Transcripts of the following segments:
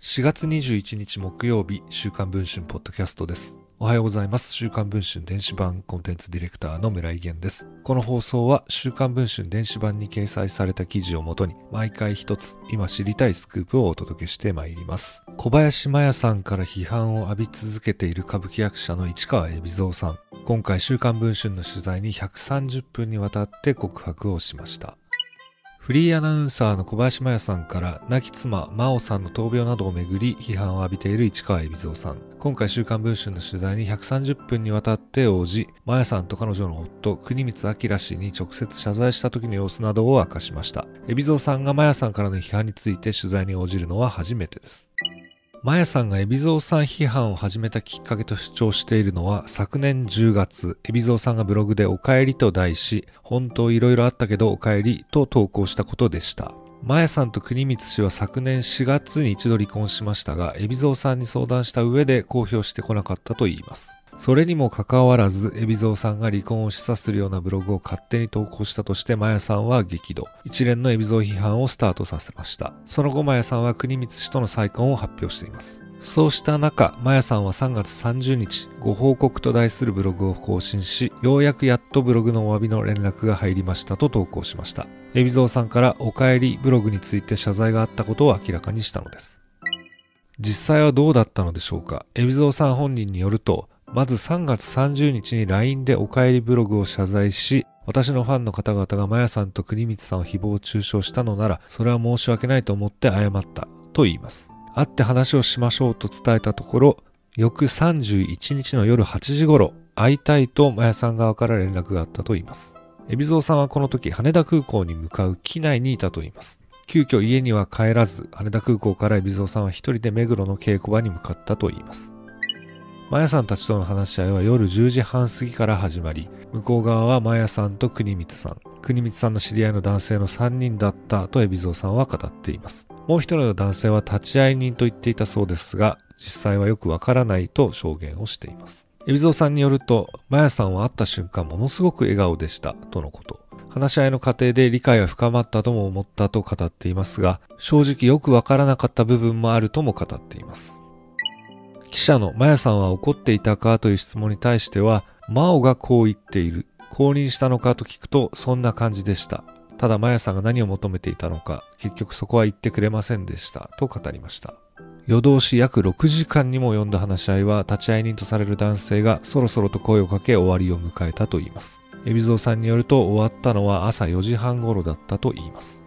4月21日木曜日、週刊文春ポッドキャストです。おはようございます。週刊文春電子版コンテンツディレクターの村井源です。この放送は週刊文春電子版に掲載された記事をもとに毎回一つ今知りたいスクープをお届けしてまいります。小林麻也さんから批判を浴び続けている歌舞伎役者の市川海老蔵さん。今回週刊文春の取材に130分にわたって告白をしました。フリーアナウンサーの小林真也さんから亡き妻真央さんの闘病などをめぐり批判を浴びている市川海老蔵さん。今回週刊文春の取材に130分にわたって応じ真也さんと彼女の夫国光明氏に直接謝罪した時の様子などを明かしました。海老蔵さんが真也さんからの批判について取材に応じるのは初めてです。マヤさんが海老蔵さん批判を始めたきっかけと主張しているのは昨年10月、海老蔵さんがブログでお帰りと題し、本当いろいろあったけどお帰りと投稿したことでした。マヤさんと国光氏は昨年4月に一度離婚しましたが、海老蔵さんに相談した上で公表してこなかったといいます。それにもかかわらず、海老蔵さんが離婚を示唆するようなブログを勝手に投稿したとして、マヤさんは激怒。一連の海老蔵批判をスタートさせました。その後、マヤさんは国光氏との再婚を発表しています。そうした中、マヤさんは3月30日、ご報告と題するブログを更新し、ようやくやっとブログのお詫びの連絡が入りましたと投稿しました。海老蔵さんからお帰りブログについて謝罪があったことを明らかにしたのです。実際はどうだったのでしょうか海老蔵さん本人によると、まず3月30日に LINE でお帰りブログを謝罪し、私のファンの方々がマヤさんと国光さんを誹謗中傷したのなら、それは申し訳ないと思って謝ったと言います。会って話をしましょうと伝えたところ、翌31日の夜8時頃、会いたいとマヤさん側から連絡があったと言います。海老蔵さんはこの時羽田空港に向かう機内にいたと言います。急遽家には帰らず、羽田空港から海老蔵さんは一人で目黒の稽古場に向かったと言います。マヤさんたちとの話し合いは夜10時半過ぎから始まり、向こう側はマヤさんと国光さん、国光さんの知り合いの男性の3人だったと海老蔵さんは語っています。もう一人の男性は立ち会い人と言っていたそうですが、実際はよくわからないと証言をしています。海老蔵さんによると、マヤさんは会った瞬間ものすごく笑顔でしたとのこと。話し合いの過程で理解は深まったとも思ったと語っていますが、正直よくわからなかった部分もあるとも語っています。記者のマヤさんは怒っていたかという質問に対しては、マオがこう言っている。降臨したのかと聞くと、そんな感じでした。ただマヤさんが何を求めていたのか、結局そこは言ってくれませんでした。と語りました。夜通し約6時間にも及んだ話し合いは、立会人とされる男性がそろそろと声をかけ終わりを迎えたと言います。海老蔵さんによると終わったのは朝4時半頃だったと言います。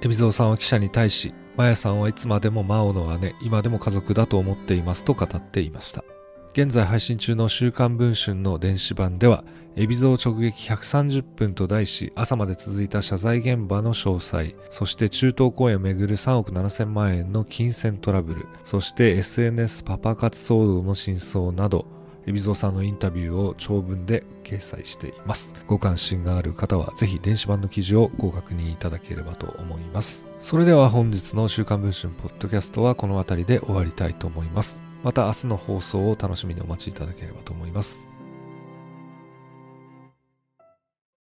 海老蔵さんは記者に対し、マヤさんはいつまでも真央の姉、今でも家族だと思っていますと語っていました。現在配信中の週刊文春の電子版では、海老蔵直撃130分と題し、朝まで続いた謝罪現場の詳細、そして中東公演をめぐる3億7000万円の金銭トラブル、そして SNS パパ活騒動の真相など、海老蔵さんのインタビューを長文で掲載しています。ご関心がある方はぜひ電子版の記事をご確認いただければと思います。それでは本日の週刊文春ポッドキャストはこの辺りで終わりたいと思います。また明日の放送を楽しみにお待ちいただければと思います。